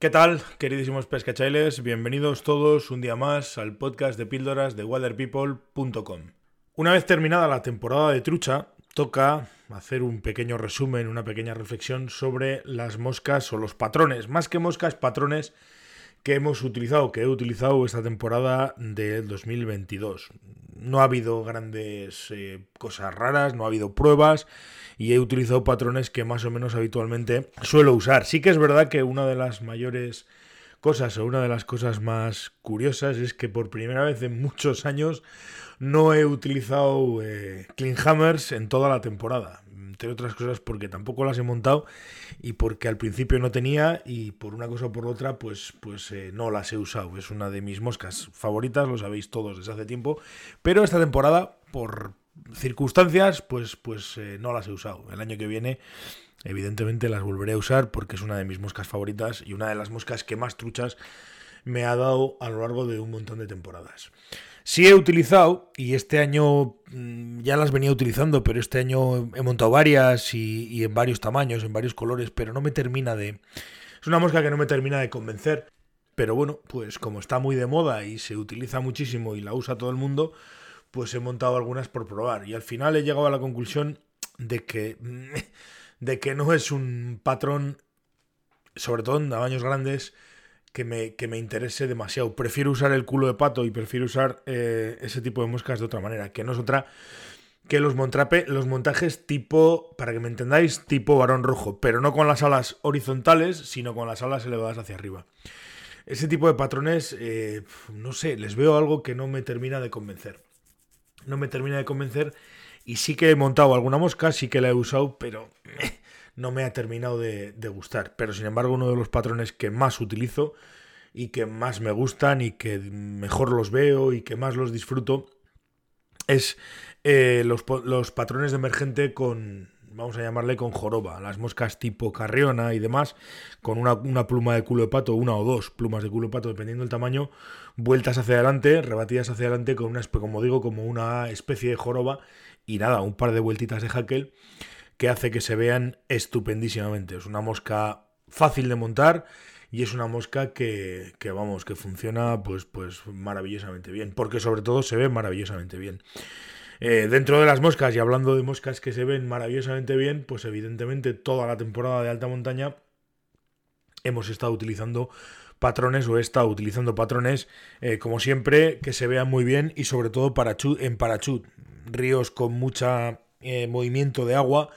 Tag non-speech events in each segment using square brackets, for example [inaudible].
¿Qué tal, queridísimos pescachailes? Bienvenidos todos un día más al podcast de píldoras de waterpeople.com. Una vez terminada la temporada de trucha, toca hacer un pequeño resumen, una pequeña reflexión sobre las moscas o los patrones, más que moscas, patrones que hemos utilizado, que he utilizado esta temporada del 2022. No ha habido grandes eh, cosas raras, no ha habido pruebas y he utilizado patrones que más o menos habitualmente suelo usar. Sí que es verdad que una de las mayores cosas o una de las cosas más curiosas es que por primera vez en muchos años no he utilizado eh, clean hammers en toda la temporada entre otras cosas porque tampoco las he montado y porque al principio no tenía y por una cosa o por otra pues, pues eh, no las he usado. Es una de mis moscas favoritas, lo sabéis todos desde hace tiempo, pero esta temporada por circunstancias pues, pues eh, no las he usado. El año que viene evidentemente las volveré a usar porque es una de mis moscas favoritas y una de las moscas que más truchas me ha dado a lo largo de un montón de temporadas. Sí he utilizado, y este año mm, ya las venía utilizando, pero este año he montado varias y, en varios tamaños, en varios colores, pero no me termina de... Es una mosca que no me termina de convencer. Pero bueno, pues como está muy de moda y se utiliza muchísimo y la usa todo el mundo, pues he montado algunas por probar. Y al final he llegado a la conclusión de que, [laughs] de que no es un patrón, sobre todo en tamaños grandes, que me, que me interese demasiado. Prefiero usar el culo de pato y prefiero usar eh, ese tipo de moscas de otra manera, que no es otra que los, montrape, los montajes tipo, para que me entendáis, tipo varón rojo, pero no con las alas horizontales, sino con las alas elevadas hacia arriba. Ese tipo de patrones, eh, no sé, les veo algo que no me termina de convencer. No me termina de convencer y sí que he montado alguna mosca, sí que la he usado, pero no me ha terminado de, gustar. Pero sin embargo, uno de los patrones que más utilizo y que más me gustan y que mejor los veo y que más los disfruto es eh, los, patrones de emergente con, vamos a llamarle con joroba, las moscas tipo carriona y demás, con una, una, pluma de culo de pato, una o dos plumas de culo de pato, dependiendo del tamaño, vueltas hacia adelante, rebatidas hacia adelante con una, como digo, como una especie de joroba y nada, un par de vueltitas de hackel que hace que se vean estupendísimamente. Es una mosca fácil de montar y es una mosca que, vamos, que funciona pues, pues maravillosamente bien, porque sobre todo se ve maravillosamente bien. Eh, dentro de las moscas, y hablando de moscas que se ven maravillosamente bien, pues evidentemente toda la temporada de alta montaña hemos estado utilizando patrones o he estado utilizando patrones, eh, como siempre, que se vean muy bien y sobre todo en parachut. Ríos con mucha eh, movimiento de agua,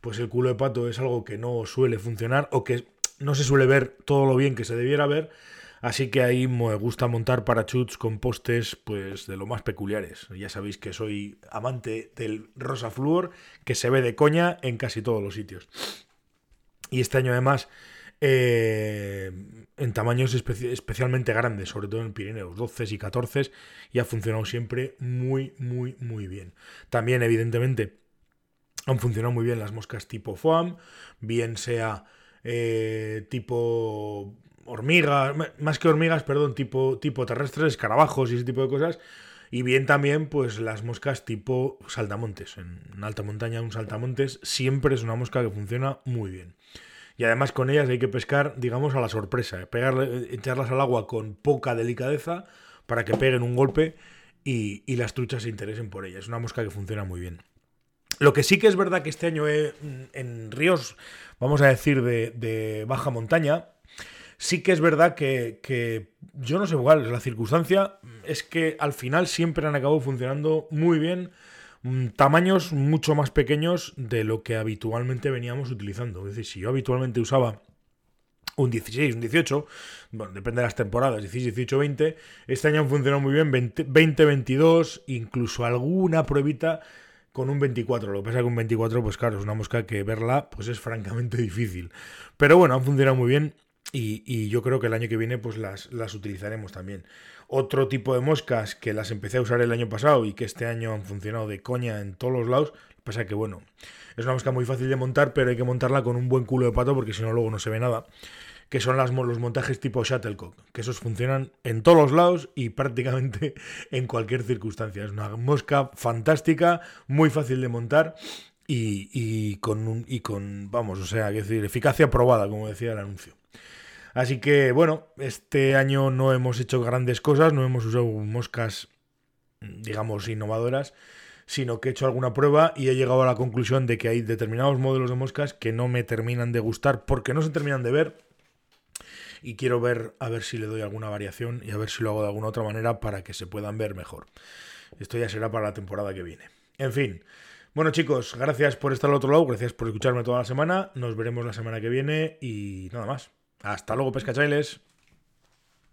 pues el culo de pato es algo que no suele funcionar o que no se suele ver todo lo bien que se debiera ver. Así que ahí me gusta montar parachutes con postes pues de lo más peculiares. Ya sabéis que soy amante del rosa flúor que se ve de coña en casi todos los sitios. Y este año además eh, en tamaños especialmente grandes, sobre todo en Pirineos, 12 y 14, y ha funcionado siempre muy, muy, muy bien. También, evidentemente, han funcionado muy bien las moscas tipo foam, bien sea eh, tipo hormigas, más que hormigas, perdón, tipo, tipo terrestres, escarabajos y ese tipo de cosas. Y bien también, pues las moscas tipo saltamontes. En alta montaña, un saltamontes siempre es una mosca que funciona muy bien. Y además con ellas hay que pescar, digamos, a la sorpresa. ¿eh? Pegarle, echarlas al agua con poca delicadeza para que peguen un golpe y, y las truchas se interesen por ellas. Es una mosca que funciona muy bien. Lo que sí que es verdad que este año en ríos, vamos a decir, de, baja montaña, sí que es verdad que, yo no sé cuál es la circunstancia, es que al final siempre han acabado funcionando muy bien mm, tamaños mucho más pequeños de lo que habitualmente veníamos utilizando. Es decir, si yo habitualmente usaba un 16, un 18, bueno, depende de las temporadas, 16, 18, 20, este año han funcionado muy bien, 20, 20 22, incluso alguna pruebita con un 24. Lo que pasa es que un 24, pues claro, es una mosca que verla pues es francamente [laughs] difícil. Pero bueno, han funcionado muy bien y, yo creo que el año que viene pues las, las, utilizaremos también. Otro tipo de moscas que las empecé a usar el año pasado y que este año han funcionado de coña en todos los lados. Pasa que bueno, es una mosca muy fácil de montar, pero hay que montarla con un buen culo de pato porque si no luego no se ve nada que son los montajes tipo Shuttlecock, que esos funcionan en todos los lados y [laughs] prácticamente en cualquier circunstancia. Es una mosca fantástica, muy fácil de montar y, con, y con, vamos, o sea, decir, eficacia probada, como decía el anuncio. Así que bueno, este año no hemos hecho grandes cosas, no hemos usado moscas, digamos, innovadoras, sino que he hecho alguna prueba y he llegado a la conclusión de que hay determinados modelos de moscas que no me terminan de gustar porque no se terminan de ver. Y quiero ver a ver si le doy alguna variación y a ver si lo hago de alguna otra manera para que se puedan ver mejor. Esto ya será para la temporada que viene. En fin. Bueno chicos, gracias por estar al otro lado, gracias por escucharme toda la semana. Nos veremos la semana que viene y nada más. Hasta luego, pescachailes.